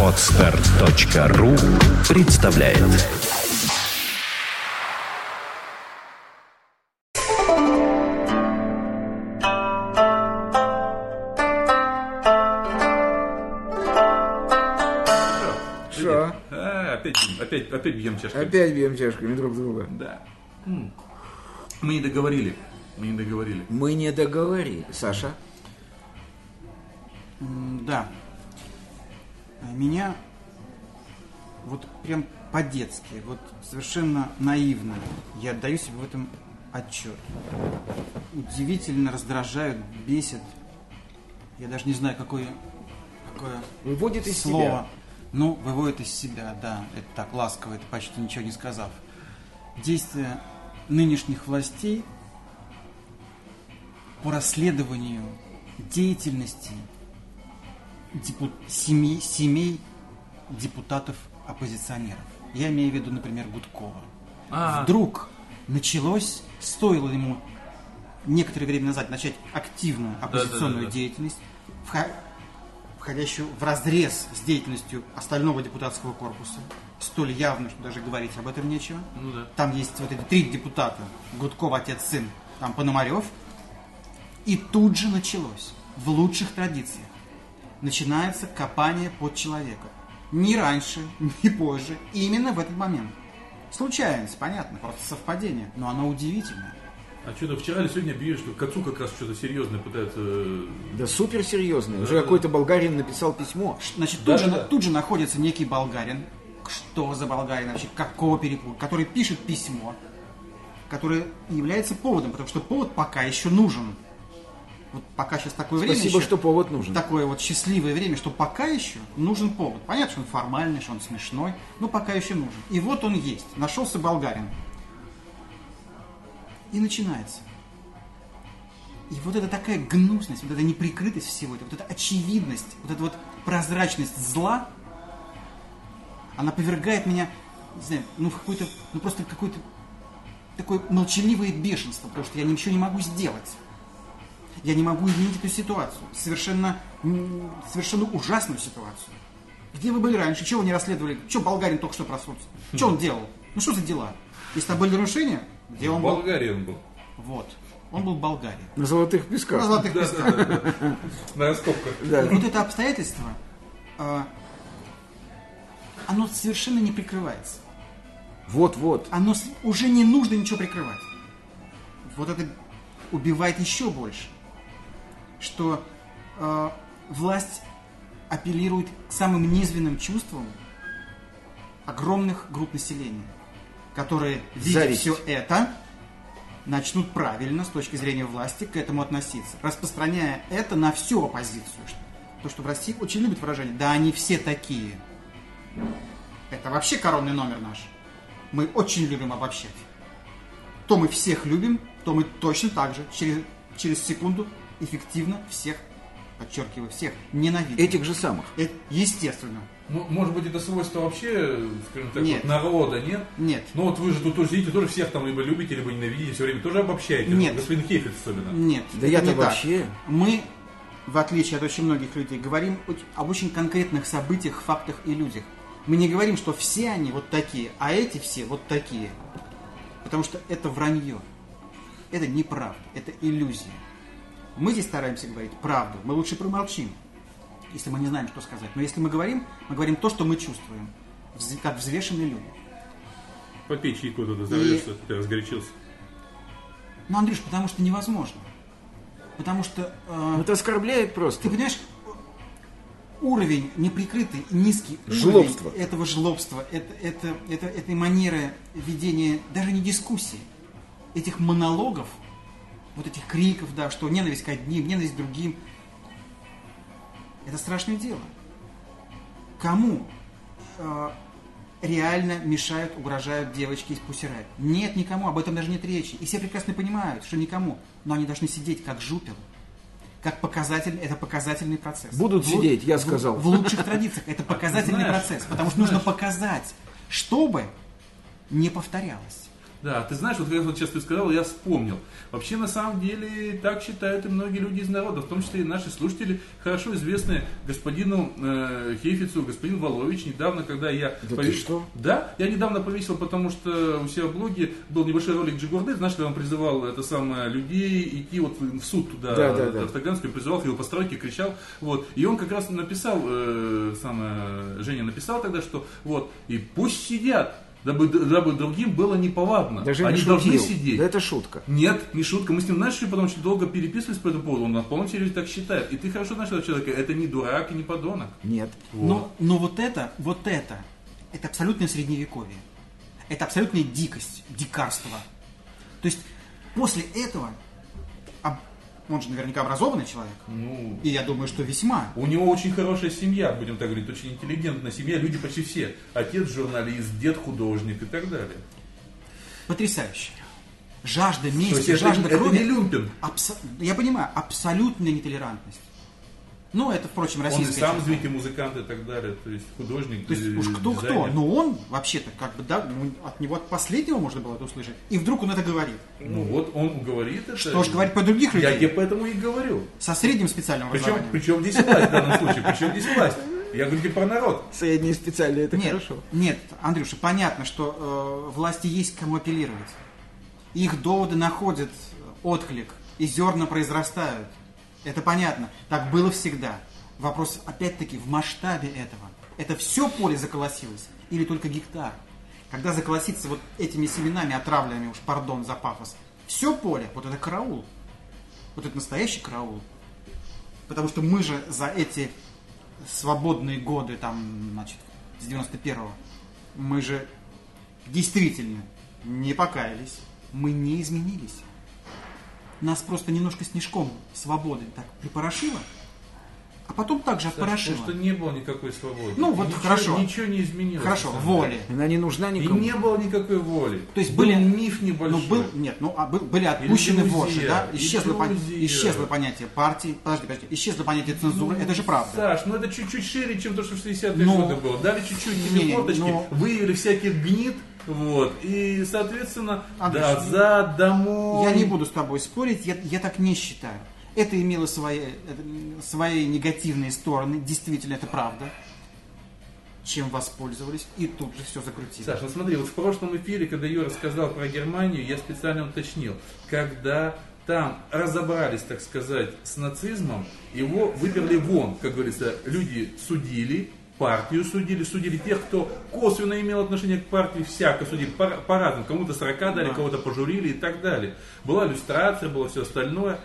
Отстар.ру представляет Что? А, опять, опять, опять бьем чашкой. Опять бьем чашками друг друга. Да. Мы не договорили. Мы не договорили. Мы не договорили. Саша? Да. А Меня вот прям по-детски, вот совершенно наивно, я отдаю себе в этом отчет. Удивительно раздражают, бесит. Я даже не знаю, какое, какое Выводит из слово. себя. Ну, выводит из себя, да. Это так ласково, это почти ничего не сказав. Действия нынешних властей по расследованию деятельности депу- семей, семей депутатов-оппозиционеров. Я имею в виду, например, Гудкова. А. Вдруг началось, стоило ему некоторое время назад начать активную оппозиционную да, да. деятельность, вха- входящую в разрез с деятельностью остального депутатского корпуса, столь явно, что даже говорить об этом нечего. Ну да. Там есть вот эти три депутата, Гудков, отец, сын, там Пономарев. И тут же началось, в лучших традициях, начинается копание под человека. Ни раньше, ни позже, именно в этот момент. Случайность, понятно, просто совпадение, но оно удивительное. А что-то вчера или сегодня объявили, что к отцу как раз что-то серьезное пытаются... э, Да суперсерьезный. Уже Да-да. какой-то болгарин написал письмо. Значит, Да, тут, же, да, да. тут же находится некий болгарин. Что за болгарин вообще? Какого перепуга? Который пишет письмо, которое является поводом, потому что повод пока еще нужен. Вот пока сейчас такое время Спасибо, еще- что повод нужен. такое вот счастливое время, что пока еще нужен повод. Понятно, что он формальный, что он смешной, но пока еще нужен. И вот он есть. Нашелся болгарин. И начинается. И вот это такая гнусность, вот эта неприкрытость всего этого, вот эта очевидность, вот эта вот прозрачность зла, она повергает меня, не знаю, ну в какое-то, ну просто в какое-то такое молчаливое бешенство, потому что я ничего не могу сделать. Я не могу изменить эту ситуацию. Совершенно, совершенно ужасную ситуацию. Где вы были раньше? Чего вы не расследовали? Что болгарин только что проснулся? Что он делал? Ну что за дела? Если там были нарушения, где он В был? Болгарии он был. Вот. Он был в Болгарии. На золотых песках. На золотых песках. На раскопках. Да. И вот это обстоятельство, а, оно совершенно не прикрывается. Вот-вот. Оно уже не нужно ничего прикрывать. Вот это убивает еще больше. Что э, власть апеллирует к самым низменным чувствам огромных групп населения, которые, видя Зависть. все это, начнут правильно с точки зрения власти к этому относиться, распространяя это на всю оппозицию. То, что в России очень любят выражение «да они все такие». Это вообще коронный номер наш. Мы очень любим обобщать. То мы всех любим, то мы точно так же через, через секунду эффективно всех, подчеркиваю, всех ненавидим. Этих же самых. Э, Естественно. Ну, может быть, это свойство вообще, скажем так, Нет. вот народа, нет? Нет. Ну вот вы же тут тоже сидите, тоже всех там либо любите, либо ненавидите, все время тоже обобщаете. Нет. Господин Хейфиц особенно. Нет. Да я-то так. вообще- Мы, в отличие от очень многих людей, говорим об очень конкретных событиях, фактах и людях. Мы не говорим, что все они вот такие, а эти все вот такие. Потому что это вранье. Это неправда, это иллюзия. Мы здесь стараемся говорить правду. Мы лучше промолчим, если мы не знаем, что сказать. Но если мы говорим, мы говорим то, что мы чувствуем, как взвешенные люди. Попей чайку туда, заваришься, ты разгорячился. Ну, Андрюш, потому что невозможно. Потому что э, Это оскорбляет просто. Ты понимаешь, уровень неприкрытый, низкий уровень Жлобство. этого жлобства, это, это, это, этой манеры ведения даже не дискуссии, этих монологов, вот этих криков, да, что ненависть к одним, ненависть к другим, это страшное дело. Кому э, реально мешают, угрожают девочки из Пусирай? Нет, никому, об этом даже нет речи. И все прекрасно понимают, что никому. Но они должны сидеть как жупел. Как показатель, это показательный процесс. Будут В- сидеть, я в- сказал. В лучших традициях. Это показательный Знаешь, процесс. Потому что нужно показать, чтобы не повторялось. Да, ты знаешь, вот как вот сейчас ты сказал, я вспомнил. Вообще, на самом деле, так считают и многие люди из народа, в том числе и наши слушатели, хорошо известные господину э, Хейфицу, господин Волович. Недавно, когда я... Да ты что? Да, я недавно повесил, потому что у себя в блоге был небольшой ролик Джигурды, знаешь, когда он призывал это самое людей идти вот в суд туда, Да, да, да. в Таганский, призывал его постройке, кричал, вот, и он как раз написал, э, самое, Женя написал тогда, что вот, и пусть сидят, дабы, дабы другим было неповадно, Даже они не должны шутил. сидеть. Да это шутка. Нет, не шутка. Мы с ним, знаешь, потому что долго переписывались по этому поводу. Он на полном серьезе так считает. И ты хорошо знаешь этого человека. Это не дурак и не подонок. Нет. Но, но вот это, вот это, это абсолютное средневековье. Это абсолютная дикость, дикарство. То есть после этого, он же наверняка образованный человек, Ну, и я думаю, что весьма. у него очень хорошая семья, будем так говорить, очень интеллигентная семья. Люди почти все. Отец журналист, дед художник и так далее. Потрясающе. Жажда мести, это, жажда это крови. не люмпин. Абсо- Я понимаю, абсолютная нетолерантность. Ну, это, впрочем, Он и российская сам черта. звук, и музыкант и так далее. То есть художник, То есть уж кто-кто, дизайнер. но он вообще-то как бы, да, ну, от него от последнего можно было это услышать. И вдруг он это говорит. Ну вот он говорит это. Что ж говорить про других Я людей? тебе поэтому и говорю. Со средним специальным Причем, причем здесь власть в данном случае? Причем здесь власть? Я говорю тебе про народ. Средние специальные это нет, хорошо. нет, Андрюша, понятно, что э, власти есть к кому апеллировать. Их доводы находят отклик, и зерна произрастают. Это понятно. Так было всегда. Вопрос, опять-таки, в масштабе этого. Это все поле заколосилось или только гектар? Когда заколосится вот этими семенами, отравленными, уж пардон за пафос, все поле, вот это караул. Вот это настоящий караул. Потому что мы же за эти свободные годы, там, значит, с 91-го, мы же действительно не покаялись, мы не изменились. Нас просто немножко снежком свободы так припорошило, а потом также отпорошило. Потому что не было никакой свободы. Ну, вот Ничего- хорошо. Ничего не изменилось. Хорошо, воли. Она не нужна И никому. не было никакой воли. То есть Был были миф Ну, небольшой. был, нет, ну, а был- были отпущены вожжи, да? Исчезло, пон- исчезло понятие партии, подожди, подожди, исчезло понятие цензуры, это же правда. Саш, ну это чуть-чуть шире, чем то, что в 60-е Ну, годы было. Дали чуть-чуть тебе форточки, ну. выявили всяких гнид, вот, и, соответственно, Андрюш, назад, домой. Я не буду с тобой спорить, я, я так не считаю. Это имело свои, это, свои негативные стороны, действительно, это правда. Чем воспользовались, и тут же все закрутили. Саш, ну смотри, вот в прошлом эфире, когда Юра рассказал про Германию, я специально уточнил, когда там разобрались, так сказать, с нацизмом, его выперли вон, как говорится, люди судили, партию судили, судили тех, кто косвенно имел отношение к партии, всяко судили, по- по-разному, кому-то 40 дали, Да. кого-то пожурили и так далее. Была иллюстрация, было все остальное.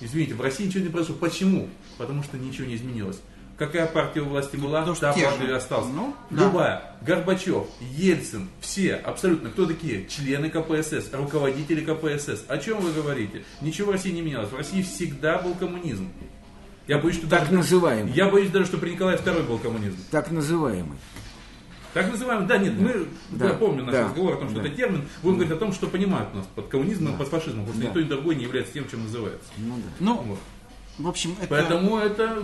Извините, в России ничего не произошло. Почему? Потому что ничего не изменилось. Какая партия у власти была, потому та же. партия осталась. Ну, да. Любая. Горбачев, Ельцин, все, абсолютно, кто такие? Члены КПСС, руководители КПСС. О чем вы говорите? Ничего в России не менялось. В России всегда был коммунизм. Я боюсь, что Так даже, называемый. я боюсь даже, что при Николае II был коммунизм. Так называемый. Так называемый, да, нет, мы, Да. я помню наш Да. разговор о том, что Да. это термин, будем говорить о том, что понимают нас под коммунизмом и под фашизмом, потому что Да. ни то, ни другое не является тем, чем называется. Ну да. Ну, Вот. В общем, это... Поэтому это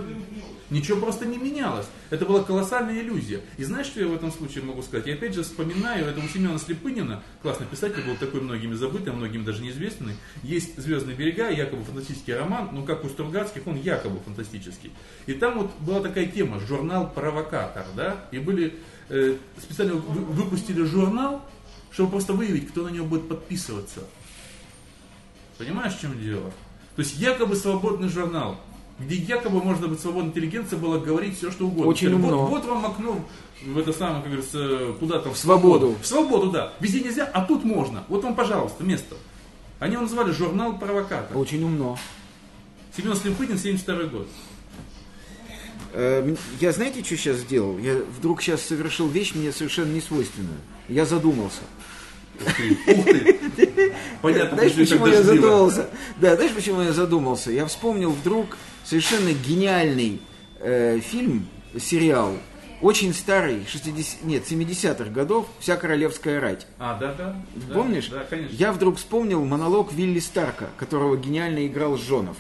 ничего просто не менялось. Это была колоссальная иллюзия. И знаешь, что я в этом случае могу сказать? Я опять же вспоминаю, это у Семена Слепынина, классный писатель, был такой многими забытый, а многим даже неизвестный. Есть «Звездные берега», якобы фантастический роман, но как у Стругацких, он якобы фантастический. И там вот была такая тема, журнал «Провокатор», да, и были, э, специально вы- выпустили журнал, чтобы просто выявить, кто на него будет подписываться. Понимаешь, в чем дело? То есть якобы свободный журнал, где якобы можно быть свободной интеллигенция было говорить все, что угодно. Очень умно. Вот, вот вам окно в это самое, как говорится, куда там. В свободу. В свободу, да. Везде нельзя, а тут можно. Вот вам, пожалуйста, место. Они его называли журнал провокатор. Очень умно. Семен Слепынин, 72 год. Э, м- Я знаете, что сейчас сделал? Я вдруг сейчас совершил вещь мне совершенно несвойственную. Я задумался. Ух ты, ух ты. Понятно, Знаешь, почему я задумался? Да, знаешь, почему я задумался? Я вспомнил вдруг совершенно гениальный э, фильм, сериал, очень старый, 60, нет, 70-х годов, «Вся королевская рать». А, да, да. Помнишь? Да, конечно. Я вдруг вспомнил монолог Вилли Старка, которого гениально играл Жонов.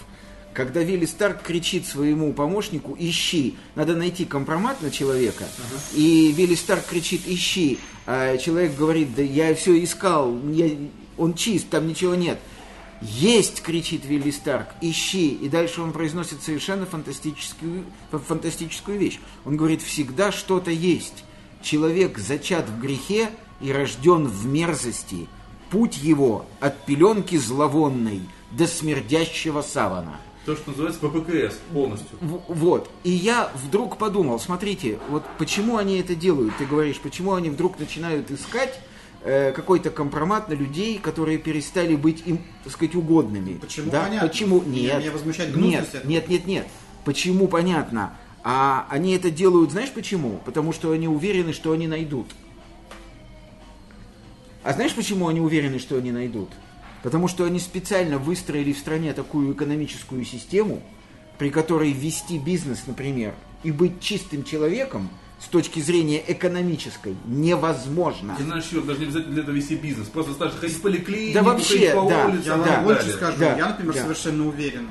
когда Вилли Старк кричит своему помощнику «Ищи!» Надо найти компромат на человека. И Вилли Старк кричит «Ищи!» А человек говорит «Да я все искал, я- он чист, там ничего нет». «Есть!» — кричит Вилли Старк. «Ищи!» И дальше он произносит совершенно фантастическую, фа- фантастическую вещь. Он говорит «Всегда что-то есть. Человек зачат в грехе и рожден в мерзости. Путь его от пеленки зловонной до смердящего савана». То, что называется ППКС полностью. Вот. И я вдруг подумал, смотрите, вот почему они это делают? Ты говоришь, почему они вдруг начинают искать какой-то компромат на людей, которые перестали быть им, так сказать, угодными. Почему да? понятно. Почему? Нет. меня возмущает нет, этого. нет, нет, нет. Почему понятно? А они это делают, знаешь почему? Потому что они уверены, что они найдут. А знаешь, почему они уверены, что они найдут? Потому что они специально выстроили в стране такую экономическую систему, при которой вести бизнес, например, и быть чистым человеком с точки зрения экономической невозможно. Знаешь, Юр, даже не обязательно для этого вести бизнес. Просто стать ходить в поликлинику, Да вообще, по да. улицам Я и вам больше скажу, Да, я, например, да. совершенно уверен,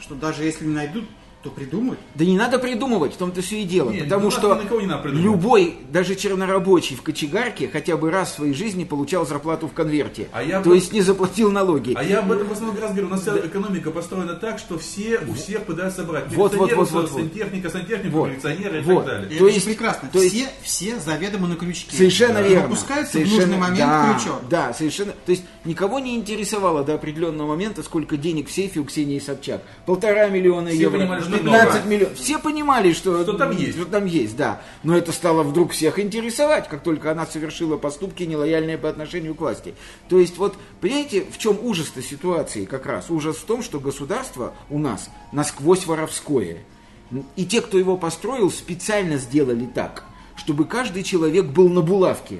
что даже если не найдут, то придумают. Да не надо придумывать, в том-то все и дело. Не, потому у нас что любой, даже чернорабочий в кочегарке хотя бы раз в своей жизни получал зарплату в конверте. А я то бы- есть не заплатил налоги. А я об этом в основном раз говорю, у нас вся экономика построена так, что все у всех пытаются брать. Вот, вот, вот, вот, вот. сантехника, сантехника, Вот. милиционеры и Вот. так И далее. То это есть- прекрасно. то есть- все, все заведомо на крючке. Совершенно Да. верно. Выпускается Совершенно- в нужный момент да, крючок. Да, совершенно. То есть никого не интересовало до определенного момента, сколько денег в сейфе у Ксении Собчак. Полтора миллиона Все евро. понимали, 15 много. миллионов. Все понимали, что, Что там есть. что там есть, да. Но это стало вдруг всех интересовать, как только она совершила поступки нелояльные по отношению к власти. То есть вот, понимаете, в чем ужас-то ситуации как раз? Ужас в том, что государство у нас насквозь воровское. И те, кто его построил, специально сделали так, чтобы каждый человек был на булавке.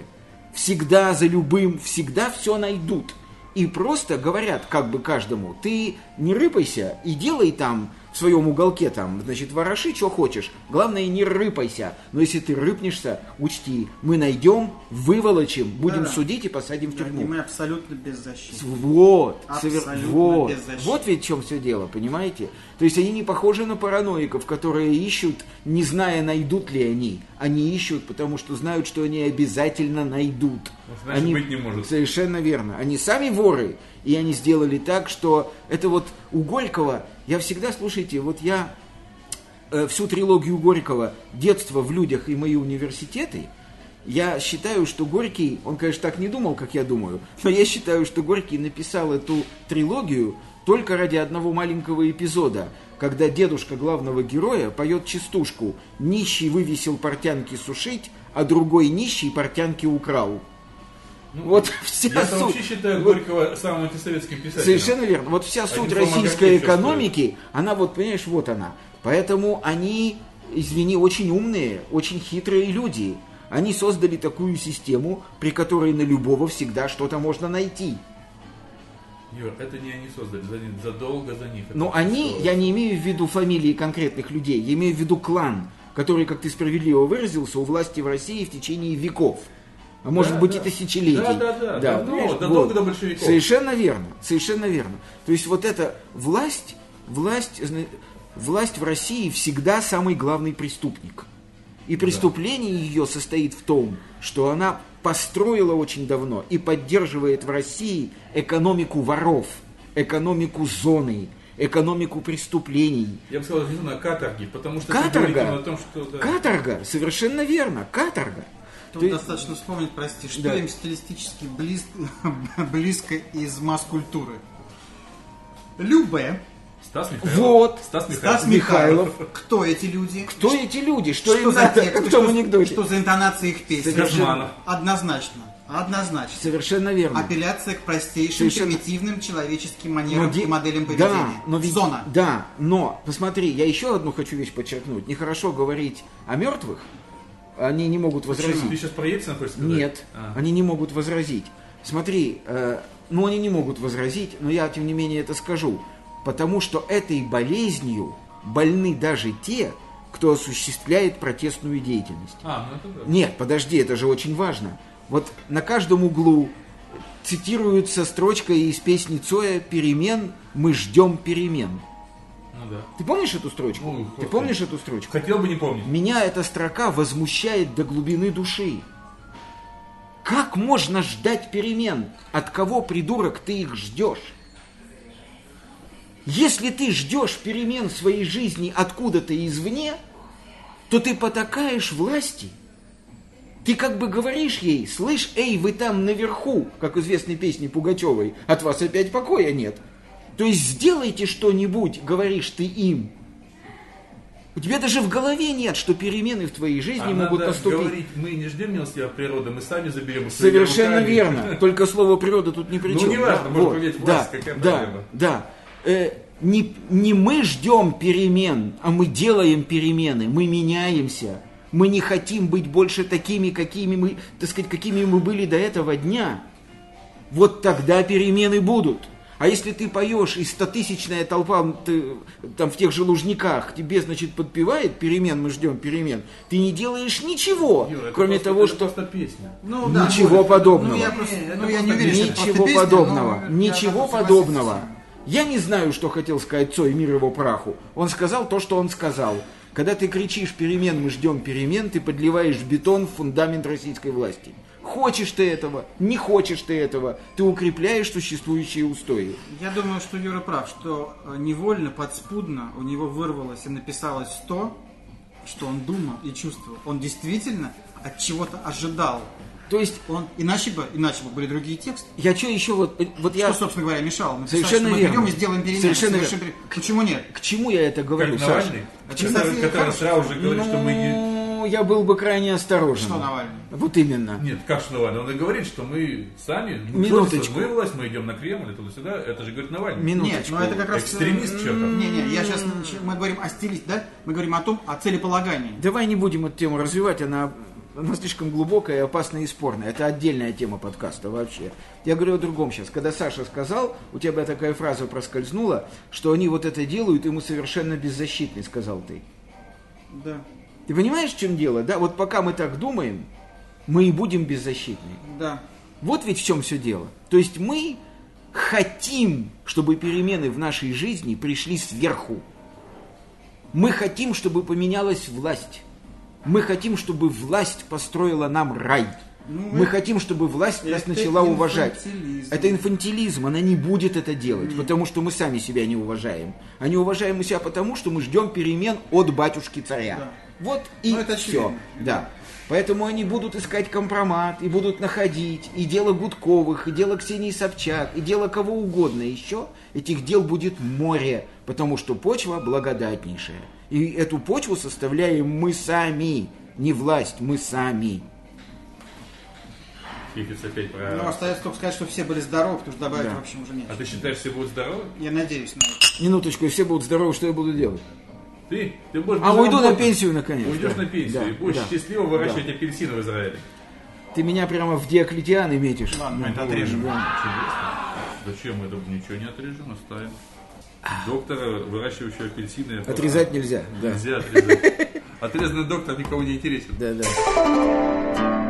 Всегда за любым, всегда все найдут. И просто говорят как бы каждому, ты не рыпайся и делай там в своем уголке там, значит, вороши, что хочешь. Главное, не рыпайся. Но если ты рыпнешься, учти, мы найдем, выволочим, будем Да-да. судить и посадим в Да, тюрьму. и мы абсолютно беззащитны. Вот, Абсолютно совер- вот, беззащитны. вот ведь в чем все дело, понимаете? То есть они не похожи на параноиков, которые ищут, не зная, найдут ли они. Они ищут, потому что знают, что они обязательно найдут. Значит, они... быть не может. Совершенно верно. Они сами воры, и они сделали так, что это вот у Горького, я всегда, слушайте, вот я э, всю трилогию Горького «Детство в людях и мои университеты», я считаю, что Горький, он, конечно, так не думал, как я думаю, но я считаю, что Горький написал эту трилогию только ради одного маленького эпизода, когда дедушка главного героя поет частушку «Нищий вывесил портянки сушить, а другой нищий портянки украл». Вот вся Я суть. вообще считаю Вот Горького самым антисоветским писателем. Совершенно верно. Вот вся суть информаграфия российской экономики, она вот, понимаешь, вот она. Поэтому они, извини, очень умные, очень хитрые люди. Они создали такую систему, при которой на любого всегда что-то можно найти. Юр, это не они создали, за- задолго за них. Но они, что- я не имею в виду фамилии конкретных людей, я имею в виду клан, который, как ты справедливо выразился, у власти в России в течение веков. А может Да, быть да. и тысячелетий. Да, да, да, давно, понимаешь? задолго до большевиков. Совершенно верно, совершенно верно. То есть вот эта власть, власть, власть в России всегда самый главный преступник. И преступление ее состоит в том, что она построила очень давно и поддерживает в России экономику воров, экономику зоны, экономику преступлений. Я бы сказал, не знаю, каторги, потому что Каторга. о том, что... да. Каторга, совершенно верно, каторга. Тут Ты- достаточно вспомнить, прости, что Да. им стилистически близ- близко из масс-культуры. Любе, Стас Михайлов. Вот. Стас Михайлов. Стас Михайлов. Кто эти люди? Кто эти люди? Что, им за текст? Что- анекдоте? Что за интонация их песни? Газманов. Однозначно. Однозначно. Совершенно верно. Апелляция к простейшим, Совершенно- примитивным человеческим Но манерам де- и моделям Да, поведения. но ведь- Зона. Да, но, посмотри, я еще одну хочу вещь подчеркнуть. Нехорошо говорить о мертвых, они не могут Почему? Ты возразить. сейчас про Ельцина хочешь сказать? Нет, А. они не могут возразить. Смотри, э, ну они не могут возразить, но я тем не менее это скажу. Потому что этой болезнью больны даже те, кто осуществляет протестную деятельность. А, ну это да. Нет, подожди, это же очень важно. Вот на каждом углу цитируется строчка из песни Цоя «Перемен, мы ждем перемен». Ну да. Ты помнишь эту строчку? Ну, Ты помнишь эту строчку? Хотел бы не помнить. Меня эта строка возмущает до глубины души. Как можно ждать перемен? От кого, придурок, ты их ждешь? Если ты ждешь перемен в своей жизни откуда-то извне, то ты потакаешь власти. Ты как бы говоришь ей, слышь, эй, вы там наверху, как известной песне Пугачевой, от вас опять покоя нет. То есть сделайте что-нибудь, говоришь ты им. У тебя даже в голове нет, что перемены в твоей жизни А могут надо наступить. говорить, мы не ждем милости от природы, мы сами заберем Совершенно руками. верно. Только слово природа тут ни при Ну, чем. неважно, Да, может вот. поменять да, какая да, проблема? да. Э, не, не мы ждем перемен, а мы делаем перемены, мы меняемся. Мы не хотим быть больше такими, какими мы, так сказать, какими мы были до этого дня. Вот тогда перемены будут. А если ты поешь, и стотысячная толпа ты, там в тех же лужниках тебе, значит, подпевает перемен, мы ждем перемен, ты не делаешь ничего, Юра, это кроме просто- того, это что... просто песня. Ну, Ничего может. подобного. Ну, я, просто, ну, я не уверен, Ничего песня, подобного. но я Ничего готов подобного. Я не знаю, что хотел сказать Цой, мир его праху. Он сказал то, что он сказал. Когда ты кричишь перемен, мы ждем перемен, ты подливаешь бетон в фундамент российской власти. Хочешь ты этого, не хочешь ты этого, ты укрепляешь существующие устои. Я думаю, что Юра прав, что э, невольно, подспудно у него вырвалось и написалось то, что он думал и чувствовал. Он действительно от чего-то ожидал. То есть, Он, иначе бы, иначе бы были другие тексты. я что еще вот, вот я... Что, собственно говоря, мешало написать, Совершенно что мы верно. и сделаем перемены. Совершенно верно. пере- Почему нет? К чему я это говорю, Как Саша? Навальный, Это, который, который сразу же говорит, что мы не... Ну, я был бы крайне осторожен. Что Навальный? Вот именно. Нет, как что Навальный? Он и говорит, что мы сами, ну, Минуточку. мы власть, мы идем на Кремль, и туда-сюда. Это же говорит Навальный. Минуточку. Нет, но это как раз... Экстремист чё-то. Не-не, я сейчас... Мы говорим о стилисте, да? Мы говорим о том, о целеполагании. Давай не будем эту тему развивать, она, она слишком глубокая, опасная и спорная. Это отдельная тема подкаста вообще. Я говорю о другом сейчас. Когда Саша сказал, у тебя такая фраза проскользнула, что они вот это делают, мы совершенно беззащитны, сказал ты. Да. Ты понимаешь, в чем дело? Да, вот пока мы так думаем, мы и будем беззащитны. Да. Вот ведь в чем все дело. То есть мы хотим, чтобы перемены в нашей жизни пришли сверху. Мы хотим, чтобы поменялась власть. Мы хотим, чтобы власть построила нам рай. Ну, Мы это- хотим, чтобы власть нас начала уважать. Это инфантилизм, она не будет это делать, потому что мы сами себя не уважаем. А не уважаем мы себя потому, что мы ждем перемен от батюшки царя. Да. Вот и Ну, это все. очевидно. Да. Поэтому они будут искать компромат, и будут находить, и дело Гудковых, и дело Ксении Собчак, и дело кого угодно еще. Этих дел будет море, потому что почва благодатнейшая. И эту почву составляем мы сами, не власть, мы сами. Фифиц опять про... Ну, остается только сказать, что все были здоровы, потому что добавить Да. в общем уже нет. А ты считаешь, все будут здоровы? Я надеюсь на это. Минуточку, и все будут здоровы, что я буду делать? Ты? Ты будешь А уйду на пенсию наконец. Уйдешь да. на пенсию Да, и будешь да. счастливо выращивать апельсины в Израиле. Ты меня прямо в Диоклетианы метишь. Ладно, мы это Да, отрежем. да. Зачем мы это ничего не отрежем, оставим. Доктора, выращивающего апельсины. Отрезать нельзя. Да. Нельзя отрезать. Отрезанный доктор никого не интересен. Да, да.